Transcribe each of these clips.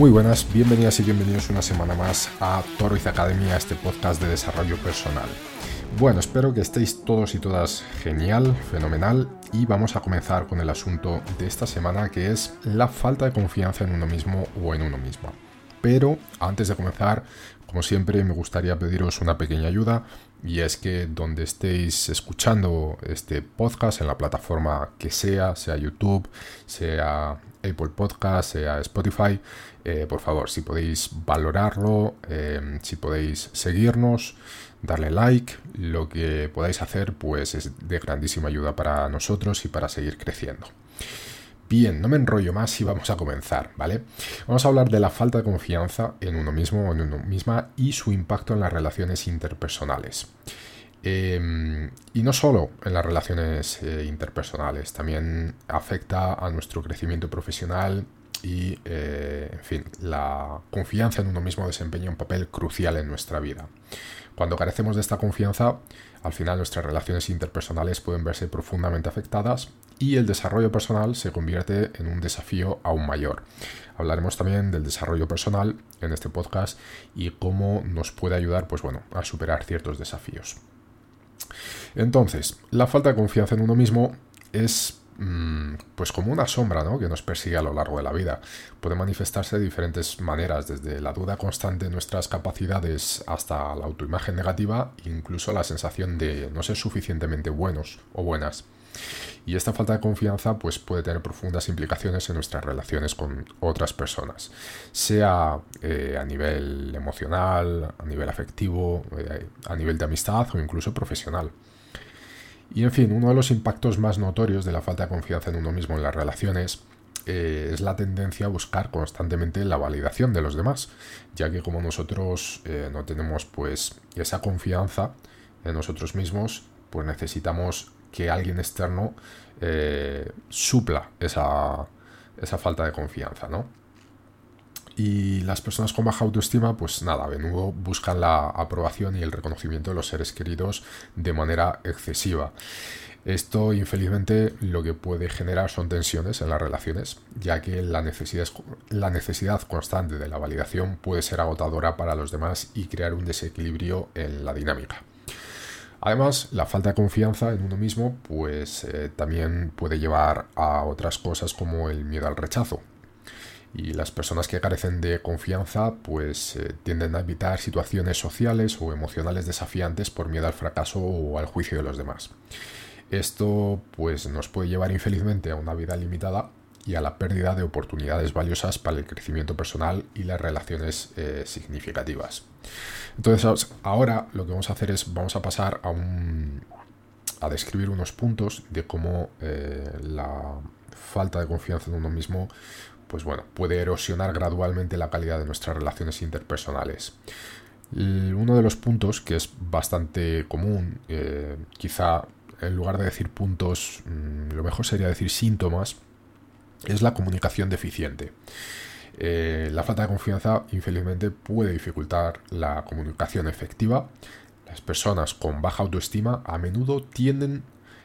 Muy buenas, bienvenidas y bienvenidos una semana más a Toroiz Academia, este podcast de desarrollo personal. Bueno, espero que estéis todos y todas genial, fenomenal, y vamos a comenzar con el asunto de esta semana que es la falta de confianza en uno mismo o en uno misma. Pero antes de comenzar, como siempre, me gustaría pediros una pequeña ayuda y es que donde estéis escuchando este podcast, en la plataforma que sea, sea YouTube, sea Apple Podcast, sea Spotify, eh, por favor, si podéis valorarlo, eh, si podéis seguirnos, darle like, lo que podáis hacer pues es de grandísima ayuda para nosotros y para seguir creciendo. Bien, no me enrollo más y vamos a comenzar, ¿vale? Vamos a hablar de la falta de confianza en uno mismo o en uno misma y su impacto en las relaciones interpersonales. Em, y no solo en las relaciones eh, interpersonales, también afecta a nuestro crecimiento profesional y, eh, en fin, la confianza en uno mismo desempeña un papel crucial en nuestra vida. Cuando carecemos de esta confianza, al final nuestras relaciones interpersonales pueden verse profundamente afectadas y el desarrollo personal se convierte en un desafío aún mayor. Hablaremos también del desarrollo personal en este podcast y cómo nos puede ayudar pues bueno, a superar ciertos desafíos. Entonces, la falta de confianza en uno mismo es mm, pues como una sombra ¿no? que nos persigue a lo largo de la vida. Puede manifestarse de diferentes maneras, desde la duda constante de nuestras capacidades hasta la autoimagen negativa, incluso la sensación de no ser suficientemente buenos o buenas. Y esta falta de confianza pues, puede tener profundas implicaciones en nuestras relaciones con otras personas, sea eh, a nivel emocional, a nivel afectivo, eh, a nivel de amistad o incluso profesional. Y en fin, uno de los impactos más notorios de la falta de confianza en uno mismo en las relaciones eh, es la tendencia a buscar constantemente la validación de los demás, ya que como nosotros no tenemos pues esa confianza en nosotros mismos, pues necesitamos que alguien externo eh, supla esa, esa, falta de confianza, ¿no? Y las personas con baja autoestima, pues nada, a menudo buscan la aprobación y el reconocimiento de los seres queridos de manera excesiva. Esto, infelizmente, lo que puede generar son tensiones en las relaciones, ya que la necesidad, la necesidad constante de la validación puede ser agotadora para los demás y crear un desequilibrio en la dinámica. Además, la falta de confianza en uno mismo pues eh, también puede llevar a otras cosas como el miedo al rechazo. Y las personas que carecen de confianza pues eh, tienden a evitar situaciones sociales o emocionales desafiantes por miedo al fracaso o al juicio de los demás. Esto pues nos puede llevar infelizmente a una vida limitada y a la pérdida de oportunidades valiosas para el crecimiento personal y las relaciones eh, significativas. Entonces ahora lo que vamos a hacer es vamos a pasar a, un, a describir unos puntos de cómo eh, la falta de confianza en uno mismo pues bueno, puede erosionar gradualmente la calidad de nuestras relaciones interpersonales. Uno de los puntos que es bastante común, eh, quizá en lugar de decir puntos, mm, lo mejor sería decir síntomas, es la comunicación deficiente. Eh, la falta de confianza, infelizmente, puede dificultar la comunicación efectiva. Las personas con baja autoestima a menudo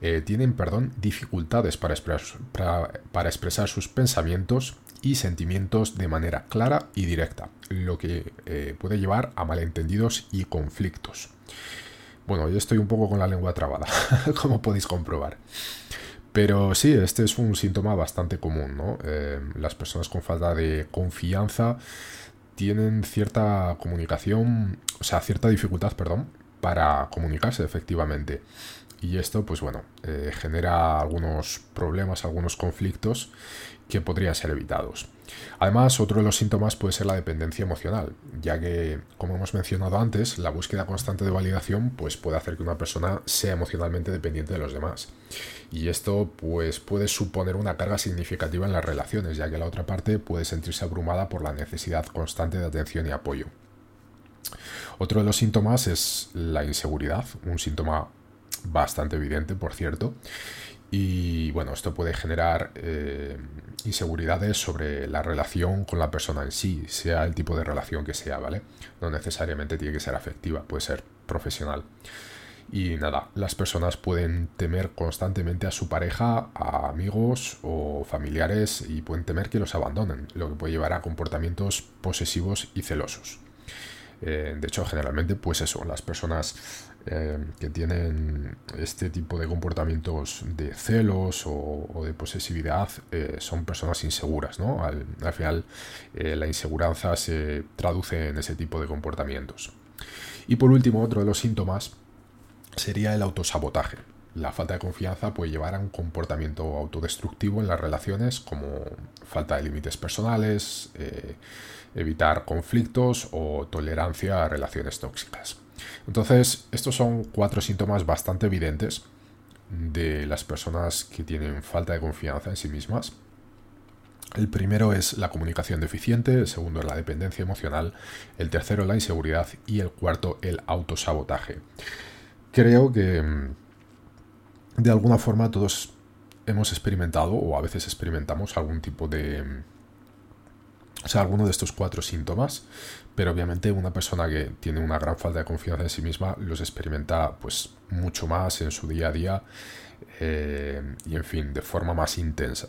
eh, tienen perdón, dificultades para, para, expresar sus pensamientos y sentimientos de manera clara y directa, lo que eh, puede llevar a malentendidos y conflictos. Bueno, yo estoy un poco con la lengua trabada, como podéis comprobar. Pero sí, este es un síntoma bastante común, ¿no? Eh, las personas con falta de confianza tienen cierta comunicación, o sea, cierta dificultad, perdón, para comunicarse efectivamente. Y esto pues bueno eh, genera algunos problemas, algunos conflictos que podrían ser evitados. Además, otro de los síntomas puede ser la dependencia emocional, ya que, como hemos mencionado antes, la búsqueda constante de validación pues, puede hacer que una persona sea emocionalmente dependiente de los demás. Y esto pues, puede suponer una carga significativa en las relaciones, ya que la otra parte puede sentirse abrumada por la necesidad constante de atención y apoyo. Otro de los síntomas es la inseguridad, un síntoma bastante evidente, por cierto, y bueno, esto puede generar eh, inseguridades sobre la relación con la persona en sí, sea el tipo de relación que sea, ¿vale? No necesariamente tiene que ser afectiva, puede ser profesional. Y nada, las personas pueden temer constantemente a su pareja, a amigos o familiares y pueden temer que los abandonen, lo que puede llevar a comportamientos posesivos y celosos. Eh, de hecho, generalmente, pues eso, las personas eh, que tienen este tipo de comportamientos de celos o, de posesividad eh, son personas inseguras, ¿no? Al, final, la inseguridad se traduce en ese tipo de comportamientos. Y por último, otro de los síntomas sería el autosabotaje. La falta de confianza puede llevar a un comportamiento autodestructivo en las relaciones, como falta de límites personales, evitar conflictos o tolerancia a relaciones tóxicas. Entonces, estos son cuatro síntomas bastante evidentes de las personas que tienen falta de confianza en sí mismas. El primero es la comunicación deficiente, el segundo es la dependencia emocional, el tercero la inseguridad y el cuarto el autosabotaje. Creo que mm, de alguna forma todos hemos experimentado o a veces experimentamos algún tipo de mm, o sea, alguno de estos cuatro síntomas, pero obviamente una persona que tiene una gran falta de confianza en sí misma los experimenta pues mucho más en su día a día eh, y en fin, de forma más intensa.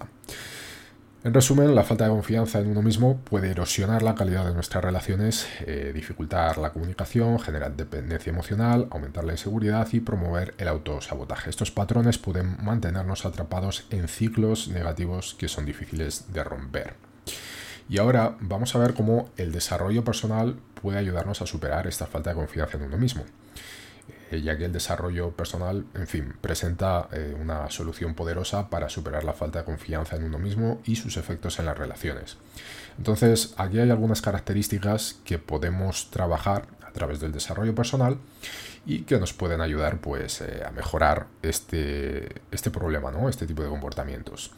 En resumen, la falta de confianza en uno mismo puede erosionar la calidad de nuestras relaciones, eh, dificultar la comunicación, generar dependencia emocional, aumentar la inseguridad y promover el autosabotaje. Estos patrones pueden mantenernos atrapados en ciclos negativos que son difíciles de romper. Y ahora vamos a ver cómo el desarrollo personal puede ayudarnos a superar esta falta de confianza en uno mismo. Eh, ya que el desarrollo personal, en fin, presenta eh, una solución poderosa para superar la falta de confianza en uno mismo y sus efectos en las relaciones. Entonces, aquí hay algunas características que podemos trabajar a través del desarrollo personal y que nos pueden ayudar pues, eh, a mejorar este, este problema, ¿no? este tipo de comportamientos.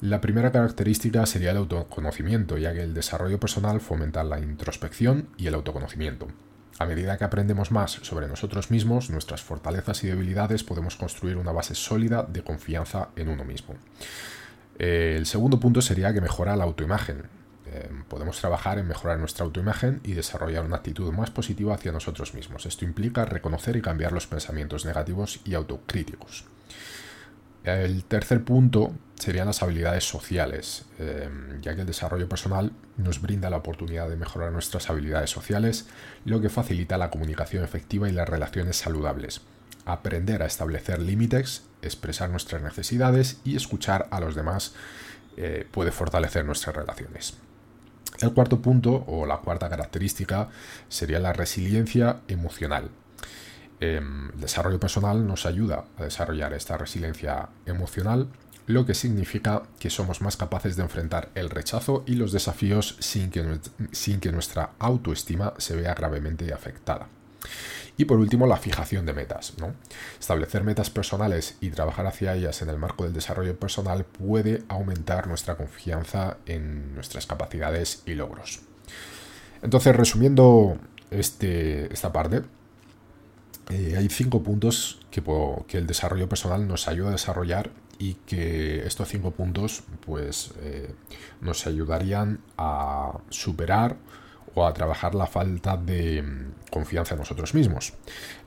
La primera característica sería el autoconocimiento, ya que el desarrollo personal fomenta la introspección y el autoconocimiento. A medida que aprendemos más sobre nosotros mismos, nuestras fortalezas y debilidades, podemos construir una base sólida de confianza en uno mismo. El segundo punto sería que mejora la autoimagen. Eh, podemos trabajar en mejorar nuestra autoimagen y desarrollar una actitud más positiva hacia nosotros mismos. Esto implica reconocer y cambiar los pensamientos negativos y autocríticos. El tercer punto serían las habilidades sociales, em, ya que el desarrollo personal nos brinda la oportunidad de mejorar nuestras habilidades sociales, lo que facilita la comunicación efectiva y las relaciones saludables. Aprender a establecer límites, expresar nuestras necesidades y escuchar a los demás eh, puede fortalecer nuestras relaciones. El cuarto punto o la cuarta característica sería la resiliencia emocional. Em, el desarrollo personal nos ayuda a desarrollar esta resiliencia emocional, lo que significa que somos más capaces de enfrentar el rechazo y los desafíos sin que, sin que nuestra autoestima se vea gravemente afectada. Y por último, la fijación de metas. Establecer metas personales y trabajar hacia ellas en el marco del desarrollo personal puede aumentar nuestra confianza en nuestras capacidades y logros. Entonces, resumiendo este, esta parte, eh, hay cinco puntos que, que, el desarrollo personal nos ayuda a desarrollar y que estos cinco puntos pues, eh, nos ayudarían a superar o a trabajar la falta de mm, confianza en nosotros mismos.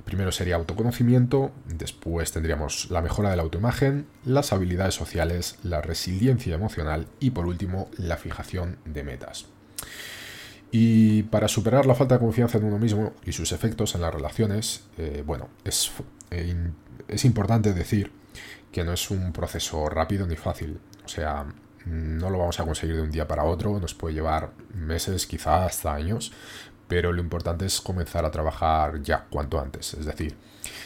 Primero sería autoconocimiento, después tendríamos la mejora de la autoimagen, las habilidades sociales, la resiliencia emocional y por último la fijación de metas. Y para superar la falta de confianza en uno mismo y sus efectos en las relaciones, eh, bueno, es, eh, es importante decir que no es un proceso rápido ni fácil. O sea, no lo vamos a conseguir de un día para otro, nos puede llevar meses, quizás hasta años, pero lo importante es comenzar a trabajar ya cuanto antes. Es decir,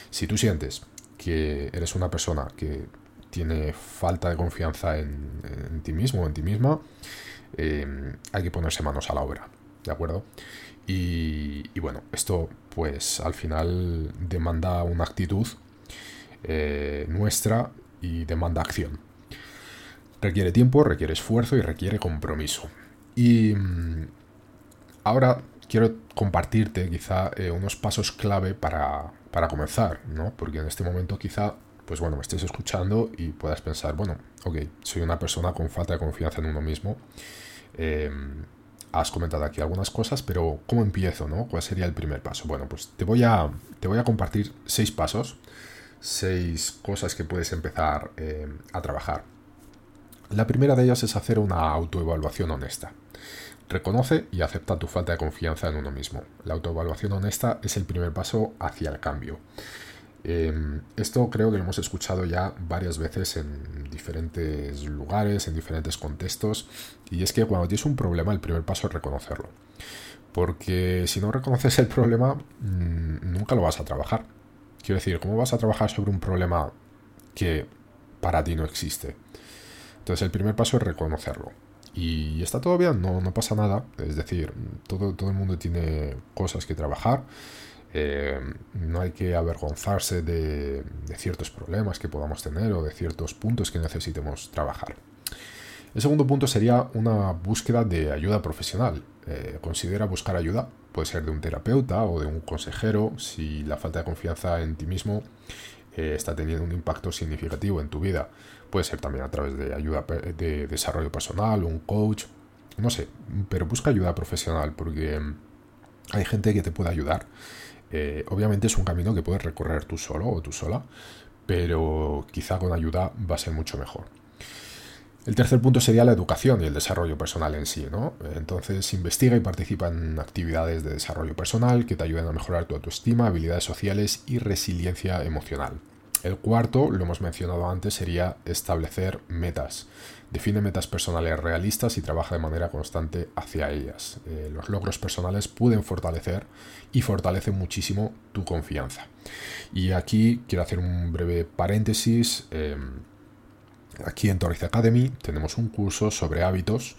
si tú sientes que eres una persona que tiene falta de confianza en, ti mismo o en ti misma, eh, hay que ponerse manos a la obra, ¿de acuerdo? Y, bueno, esto pues al final demanda una actitud eh, nuestra y demanda acción. Requiere tiempo, requiere esfuerzo y requiere compromiso. Y mm, ahora quiero compartirte quizá eh, unos pasos clave para, para, comenzar, ¿no? Porque en este momento quizá, pues bueno, me estés escuchando y puedas pensar, bueno, ok, soy una persona con falta de confianza en uno mismo. Eh, has comentado aquí algunas cosas, pero ¿cómo empiezo? No? ¿Cuál sería el primer paso? Bueno, pues te voy a, te voy a compartir seis pasos, seis cosas que puedes empezar eh, a trabajar. La primera de ellas es hacer una autoevaluación honesta. Reconoce y acepta tu falta de confianza en uno mismo. La autoevaluación honesta es el primer paso hacia el cambio. Em, esto creo que lo hemos escuchado ya varias veces en diferentes lugares, en diferentes contextos, y es que cuando tienes un problema el primer paso es reconocerlo. Porque si no reconoces el problema, mm, nunca lo vas a trabajar. Quiero decir, ¿cómo vas a trabajar sobre un problema que para ti no existe? Entonces el primer paso es reconocerlo. Y está todo bien, no, no pasa nada. Es decir, todo, todo el mundo tiene cosas que trabajar eh, no hay que avergonzarse de, ciertos problemas que podamos tener o de ciertos puntos que necesitemos trabajar. El segundo punto sería una búsqueda de ayuda profesional. Eh, considera buscar ayuda, puede ser de un terapeuta o de un consejero, si la falta de confianza en ti mismo eh, está teniendo un impacto significativo en tu vida. Puede ser también a través de ayuda de desarrollo personal, un coach, no sé, pero busca ayuda profesional porque hay gente que te puede ayudar eh, obviamente es un camino que puedes recorrer tú solo o tú sola, pero quizá con ayuda va a ser mucho mejor. El tercer punto sería la educación y el desarrollo personal en sí, ¿no? Entonces investiga y participa en actividades de desarrollo personal que te ayuden a mejorar tu autoestima, habilidades sociales y resiliencia emocional. El cuarto, lo hemos mencionado antes, sería establecer metas. Define metas personales realistas y trabaja de manera constante hacia ellas. Eh, los logros personales pueden fortalecer y fortalecen muchísimo tu confianza. Y aquí quiero hacer un breve paréntesis. Em, aquí en Torres Academy tenemos un curso sobre hábitos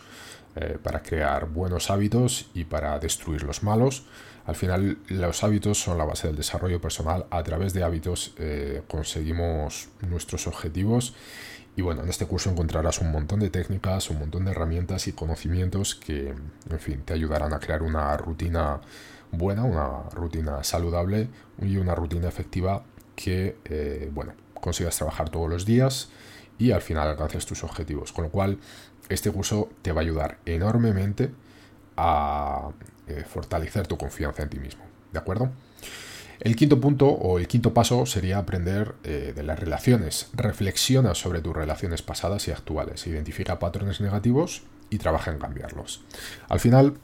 eh, para crear buenos hábitos y para destruir los malos. Al final los hábitos son la base del desarrollo personal. A través de hábitos eh, conseguimos nuestros objetivos y bueno, en este curso encontrarás un montón de técnicas, un montón de herramientas y conocimientos que, en fin, te ayudarán a crear una rutina buena, una rutina saludable y una rutina efectiva que, eh, bueno, consigas trabajar todos los días y al final alcances tus objetivos. Con lo cual, este curso te va a ayudar enormemente a eh, fortalecer tu confianza en ti mismo. ¿De acuerdo? El quinto punto o el quinto paso sería aprender eh, de las relaciones. Reflexiona sobre tus relaciones pasadas y actuales. Identifica patrones negativos y trabaja en cambiarlos. Al final,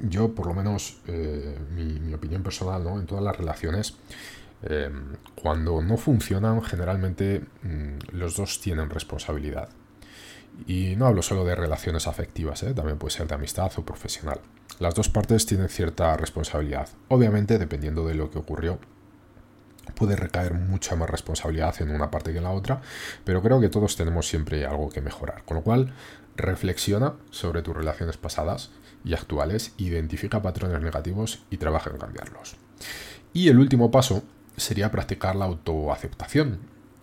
yo, por lo menos, eh, mi, opinión personal, ¿no? en todas las relaciones, em, cuando no funcionan, generalmente mm, los dos tienen responsabilidad. Y no hablo solo de relaciones afectivas, ¿eh? también puede ser de amistad o profesional. Las dos partes tienen cierta responsabilidad. Obviamente, dependiendo de lo que ocurrió, puede recaer mucha más responsabilidad en una parte que en la otra, pero creo que todos tenemos siempre algo que mejorar. Con lo cual, reflexiona sobre tus relaciones pasadas y actuales, identifica patrones negativos y trabaja en cambiarlos. Y el último paso sería practicar la autoaceptación.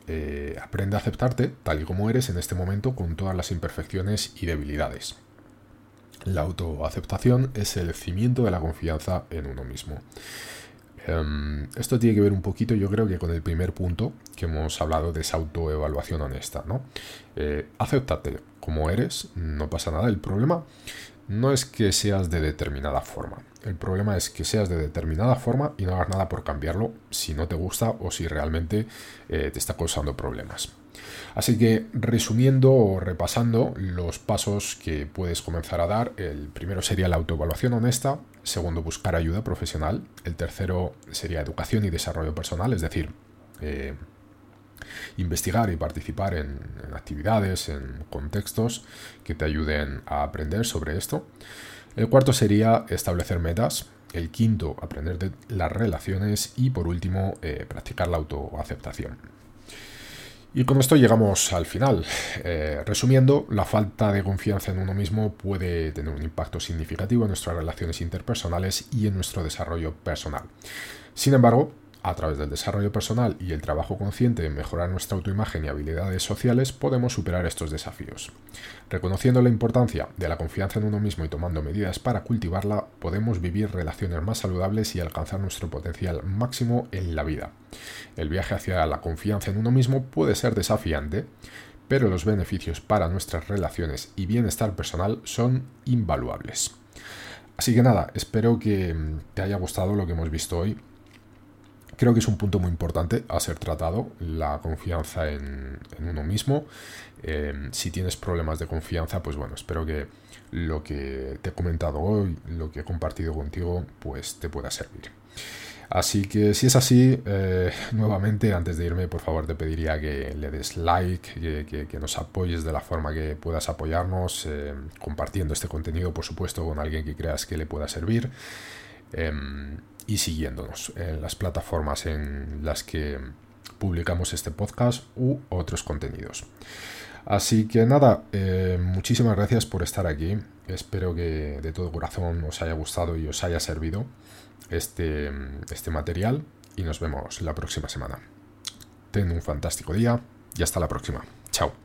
Eh, aprende a aceptarte tal y como eres en este momento con todas las imperfecciones y debilidades. La autoaceptación es el cimiento de la confianza en uno mismo. Em, esto tiene que ver un poquito, yo creo que con el primer punto que hemos hablado de esa autoevaluación honesta, ¿no? Eh, acéptate como eres, no pasa nada. El problema no es que seas de determinada forma. El problema es que seas de determinada forma y no hagas nada por cambiarlo si no te gusta o si realmente eh, te está causando problemas. Así que resumiendo o repasando los pasos que puedes comenzar a dar, el primero sería la autoevaluación honesta, segundo buscar ayuda profesional, el tercero sería educación y desarrollo personal, es decir, eh, investigar y participar en, actividades, en contextos que te ayuden a aprender sobre esto. El cuarto sería establecer metas, el quinto, aprender de las relaciones y por último, eh, practicar la autoaceptación. Y con esto llegamos al final. Eh, resumiendo, la falta de confianza en uno mismo puede tener un impacto significativo en nuestras relaciones interpersonales y en nuestro desarrollo personal. Sin embargo, a través del desarrollo personal y el trabajo consciente en mejorar nuestra autoimagen y habilidades sociales podemos superar estos desafíos. Reconociendo la importancia de la confianza en uno mismo y tomando medidas para cultivarla, podemos vivir relaciones más saludables y alcanzar nuestro potencial máximo en la vida. El viaje hacia la confianza en uno mismo puede ser desafiante, pero los beneficios para nuestras relaciones y bienestar personal son invaluables. Así que nada, espero que te haya gustado lo que hemos visto hoy Creo que es un punto muy importante a ser tratado, la confianza en, uno mismo. Em, si tienes problemas de confianza, pues bueno, espero que lo que te he comentado hoy, lo que he compartido contigo, pues te pueda servir. Así que si es así, eh, nuevamente antes de irme, por favor te pediría que le des like, que, nos apoyes de la forma que puedas apoyarnos, em, compartiendo este contenido, por supuesto, con alguien que creas que le pueda servir. Em, y siguiéndonos en las plataformas en las que publicamos este podcast u otros contenidos. Así que nada, eh, muchísimas gracias por estar aquí. Espero que de todo corazón os haya gustado y os haya servido este, este material y nos vemos la próxima semana. Ten un fantástico día y hasta la próxima. Chao.